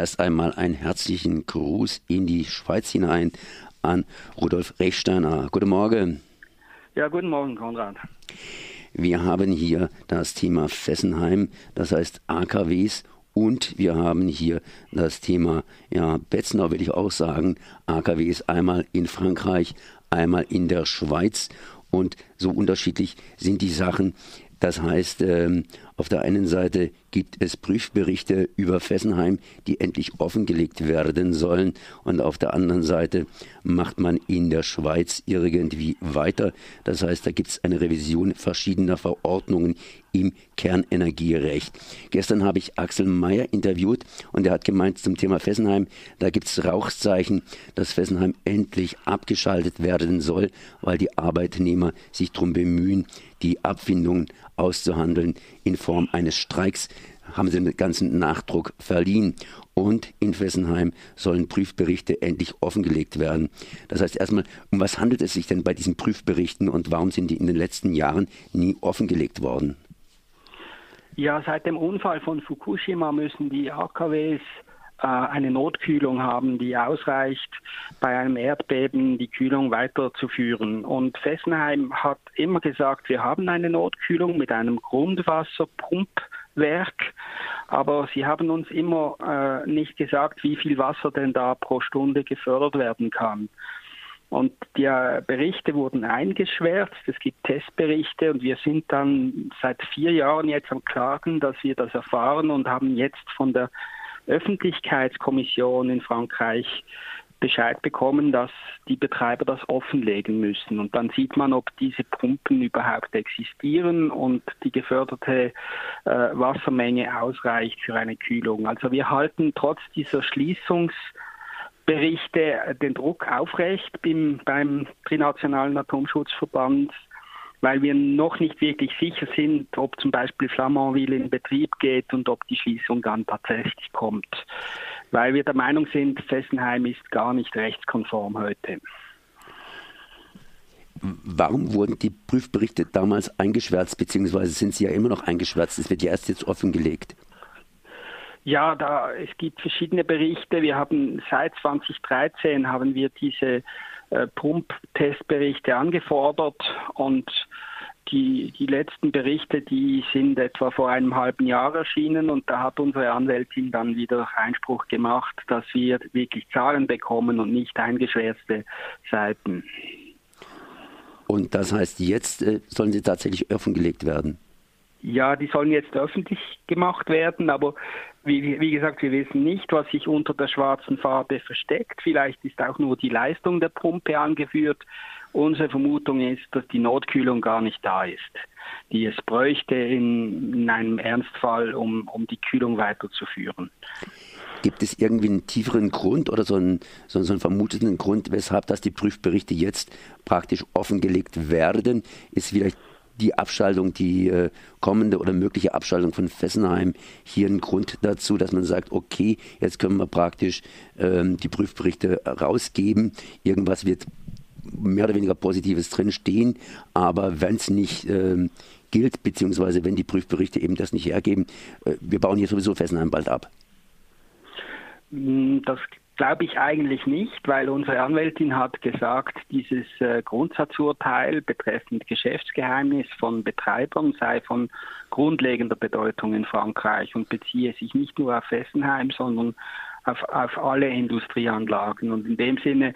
erst einmal einen herzlichen Gruß in die Schweiz hinein an Rudolf Rechsteiner. Guten Morgen. Ja, guten Morgen, Konrad. Wir haben hier das Thema Fessenheim, das heißt AKWs und wir haben hier das Thema, ja, Betznau will ich auch sagen, AKWs einmal in Frankreich, einmal in der Schweiz. Und so unterschiedlich sind die Sachen. Das heißt, ähm, auf der einen Seite gibt es Prüfberichte über Fessenheim, die endlich offengelegt werden sollen. Und auf der anderen Seite macht man in der Schweiz irgendwie weiter. Das heißt, da gibt es eine Revision verschiedener Verordnungen im Kernenergierecht. Gestern habe ich Axel Mayer interviewt und er hat gemeint zum Thema Fessenheim, da gibt es Rauchzeichen, dass Fessenheim endlich abgeschaltet werden soll, weil die Arbeitnehmer sich darum bemühen, die Abfindungen auszuhandeln in Form eines Streiks haben sie den ganzen Nachdruck verliehen. Und in Fessenheim sollen Prüfberichte endlich offengelegt werden. Das heißt erstmal, um was handelt es sich denn bei diesen Prüfberichten und warum sind die in den letzten Jahren nie offengelegt worden? Ja, seit dem Unfall von Fukushima müssen die AKWs äh, eine Notkühlung haben, die ausreicht, bei einem Erdbeben die Kühlung weiterzuführen. Und Fessenheim hat immer gesagt, wir haben eine Notkühlung mit einem Grundwasserpumpwerk, aber sie haben uns immer äh, nicht gesagt, wie viel Wasser denn da pro Stunde gefördert werden kann. Und die äh, Berichte wurden eingeschwärzt, es gibt Testberichte und wir sind dann seit vier Jahren jetzt am Klagen, dass wir das erfahren und haben jetzt von der Öffentlichkeitskommission in Frankreich Bescheid bekommen, dass die Betreiber das offenlegen müssen. Und dann sieht man, ob diese Pumpen überhaupt existieren und die geförderte äh, Wassermenge ausreicht für eine Kühlung. Also wir halten trotz dieser Schließungsberichte den Druck aufrecht beim, beim Trinationalen Atomschutzverband weil wir noch nicht wirklich sicher sind, ob zum Beispiel Flamanville in Betrieb geht und ob die Schließung dann tatsächlich kommt. Weil wir der Meinung sind, Fessenheim ist gar nicht rechtskonform heute. Warum wurden die Prüfberichte damals eingeschwärzt, beziehungsweise sind sie ja immer noch eingeschwärzt? Es wird ja erst jetzt offengelegt. Ja, da es gibt verschiedene Berichte. Wir haben seit 2013 haben wir diese äh, Pump-Testberichte angefordert und die, die letzten Berichte, die sind etwa vor einem halben Jahr erschienen und da hat unsere Anwältin dann wieder Einspruch gemacht, dass wir wirklich Zahlen bekommen und nicht eingeschwärzte Seiten. Und das heißt, jetzt äh, sollen sie tatsächlich offengelegt werden? Ja, die sollen jetzt öffentlich gemacht werden, aber wie, wie, gesagt, wir wissen nicht, was sich unter der schwarzen Farbe versteckt. Vielleicht ist auch nur die Leistung der Pumpe angeführt. Unsere Vermutung ist, dass die Notkühlung gar nicht da ist, die es bräuchte in, in einem Ernstfall, um, um die Kühlung weiterzuführen. Gibt es irgendwie einen tieferen Grund oder so einen, so, so einen vermuteten Grund, weshalb dass die Prüfberichte jetzt praktisch offengelegt werden? Ist vielleicht die Abschaltung, die äh, kommende oder mögliche Abschaltung von Fessenheim hier ein Grund dazu, dass man sagt, okay, jetzt können wir praktisch ähm, die Prüfberichte rausgeben. Irgendwas wird mehr oder weniger Positives drinstehen, aber wenn es nicht ähm, gilt, beziehungsweise wenn die Prüfberichte eben das nicht hergeben, äh, wir bauen hier sowieso Fessenheim bald ab. Das Glaube ich eigentlich nicht, weil unsere Anwältin hat gesagt, dieses äh, Grundsatzurteil betreffend Geschäftsgeheimnis von Betreibern sei von grundlegender Bedeutung in Frankreich und beziehe sich nicht nur auf Fessenheim, sondern auf, auf alle Industrieanlagen. Und in dem Sinne,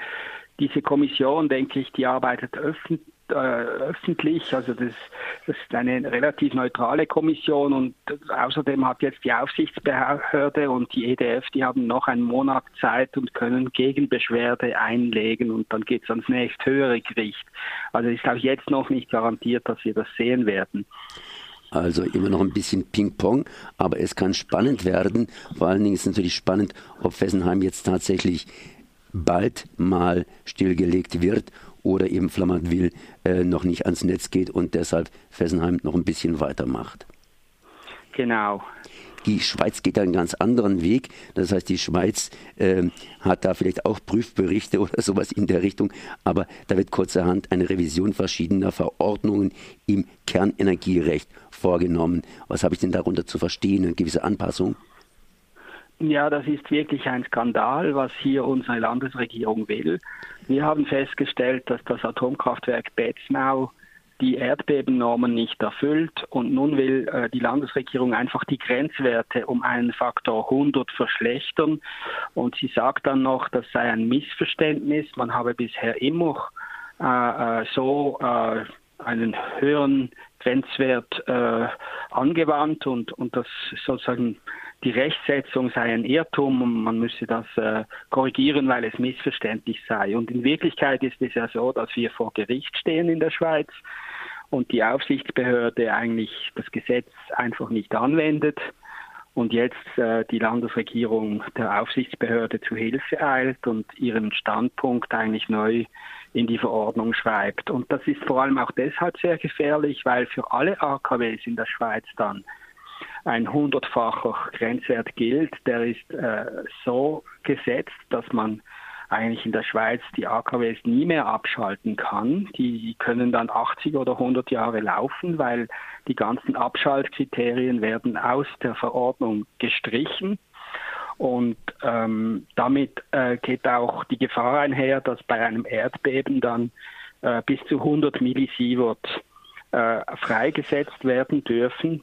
diese Kommission, denke ich, die arbeitet öffentlich äh, öffentlich. Also das, das, ist eine relativ neutrale Kommission und außerdem hat jetzt die Aufsichtsbehörde und die EDF, die haben noch einen Monat Zeit und können Gegenbeschwerde einlegen und dann geht es ans nächst höhere Gericht. Also ist auch jetzt noch nicht garantiert, dass wir das sehen werden. Also immer noch ein bisschen Ping-Pong, aber es kann spannend werden. Vor allen Dingen ist es natürlich spannend, ob Fessenheim jetzt tatsächlich bald mal stillgelegt wird oder eben Flamanville äh, noch nicht ans Netz geht und deshalb Fessenheim noch ein bisschen weitermacht. Genau. Die Schweiz geht einen ganz anderen Weg. Das heißt, die Schweiz äh, hat da vielleicht auch Prüfberichte oder sowas in der Richtung. Aber da wird kurzerhand eine Revision verschiedener Verordnungen im Kernenergierecht vorgenommen. Was habe ich denn darunter zu verstehen? Eine gewisse Anpassung? Ja, das ist wirklich ein Skandal, was hier unsere Landesregierung will. Wir haben festgestellt, dass das Atomkraftwerk Betznau die Erdbebennormen nicht erfüllt und nun will äh, die Landesregierung einfach die Grenzwerte um einen Faktor 100 verschlechtern und sie sagt dann noch, das sei ein Missverständnis, man habe bisher immer äh, äh so äh, einen höheren Grenzwert äh, angewandt und, und das sozusagen die Rechtsetzung sei ein Irrtum und man müsse das äh, korrigieren, weil es missverständlich sei. Und in Wirklichkeit ist es ja so, dass wir vor Gericht stehen in der Schweiz und die Aufsichtsbehörde eigentlich das Gesetz einfach nicht anwendet und jetzt äh, die Landesregierung der Aufsichtsbehörde zu Hilfe eilt und ihren Standpunkt eigentlich neu in die Verordnung schreibt. Und das ist vor allem auch deshalb sehr gefährlich, weil für alle AKWs in der Schweiz dann ein hundertfacher Grenzwert gilt. Der ist äh, so gesetzt, dass man eigentlich in der Schweiz die AKWs nie mehr abschalten kann. Die können dann 80 oder 100 Jahre laufen, weil die ganzen Abschaltkriterien werden aus der Verordnung gestrichen. Und ähm, damit äh, geht auch die Gefahr einher, dass bei einem Erdbeben dann äh, bis zu 100 Millisievert äh, freigesetzt werden dürfen.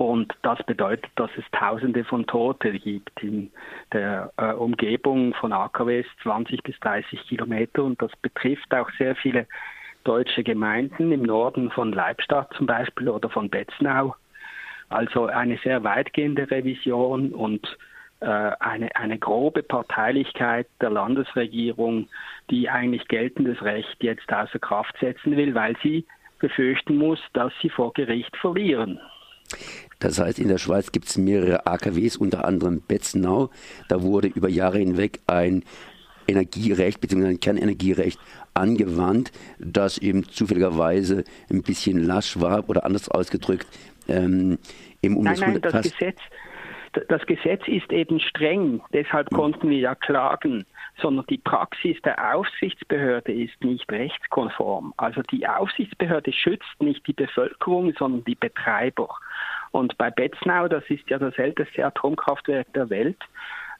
Und das bedeutet, dass es Tausende von Toten gibt in der äh, Umgebung von AKWs, 20 bis 30 Kilometer. Und das betrifft auch sehr viele deutsche Gemeinden im Norden von Leibstadt zum Beispiel oder von Betznau. Also eine sehr weitgehende Revision und äh, eine, eine grobe Parteilichkeit der Landesregierung, die eigentlich geltendes Recht jetzt außer Kraft setzen will, weil sie befürchten muss, dass sie vor Gericht verlieren. Das heißt, in der Schweiz gibt es mehrere AKWs, unter anderem Betzenau. Da wurde über Jahre hinweg ein Energierecht bzw. ein Kernenergierecht angewandt, das eben zufälligerweise ein bisschen lasch war oder anders ausgedrückt. Ähm, im um nein, nein, das Gesetz, das Gesetz ist eben streng, deshalb hm. konnten wir ja klagen, sondern die Praxis der Aufsichtsbehörde ist nicht rechtskonform. Also die Aufsichtsbehörde schützt nicht die Bevölkerung, sondern die Betreiber. Und bei Betznau, das ist ja das älteste Atomkraftwerk der Welt,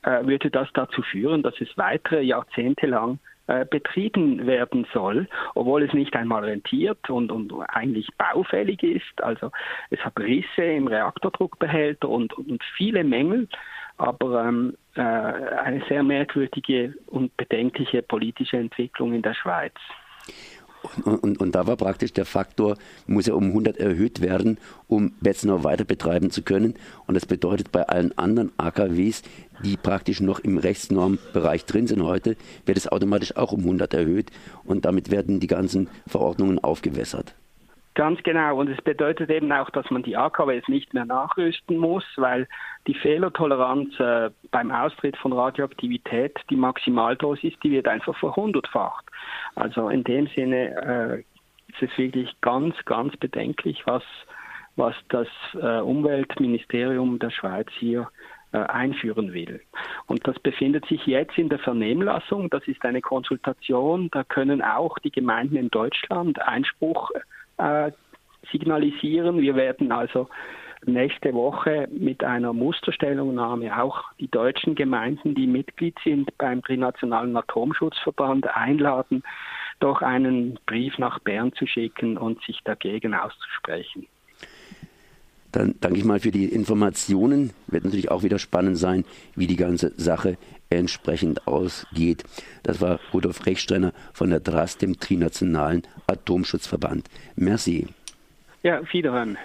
äh, würde das dazu führen, dass es weitere Jahrzehnte lang äh, betrieben werden soll, obwohl es nicht einmal rentiert und, und eigentlich baufällig ist. Also es hat Risse im Reaktordruckbehälter und, und viele Mängel, aber ähm, äh, eine sehr merkwürdige und bedenkliche politische Entwicklung in der Schweiz. Und, und, und, da war praktisch der Faktor, muss ja um 100 erhöht werden, um Betzenau weiter betreiben zu können. Und das bedeutet bei allen anderen AKWs, die praktisch noch im Rechtsnormbereich drin sind heute, wird es automatisch auch um 100 erhöht. Und damit werden die ganzen Verordnungen aufgewässert. Ganz genau. Und es bedeutet eben auch, dass man die AKWs nicht mehr nachrüsten muss, weil die Fehlertoleranz äh, beim Austritt von Radioaktivität, die Maximaldosis, die wird einfach verhundertfacht. Also in dem Sinne äh, ist es wirklich ganz, ganz bedenklich, was, was das äh, Umweltministerium der Schweiz hier äh, einführen will. Und das befindet sich jetzt in der Vernehmlassung. Das ist eine Konsultation. Da können auch die Gemeinden in Deutschland Einspruch äh, signalisieren. Wir werden also nächste Woche mit einer Musterstellungnahme auch die deutschen Gemeinden, die Mitglied sind beim Trinationalen Atomschutzverband, einladen, doch einen Brief nach Bern zu schicken und sich dagegen auszusprechen. Dann danke ich mal für die Informationen. Wird natürlich auch wieder spannend sein, wie die ganze Sache entsprechend ausgeht. Das war Rudolf Rechstrenner von der DRAS, dem Trinationalen Atomschutzverband. Merci. Ja, wiederhören.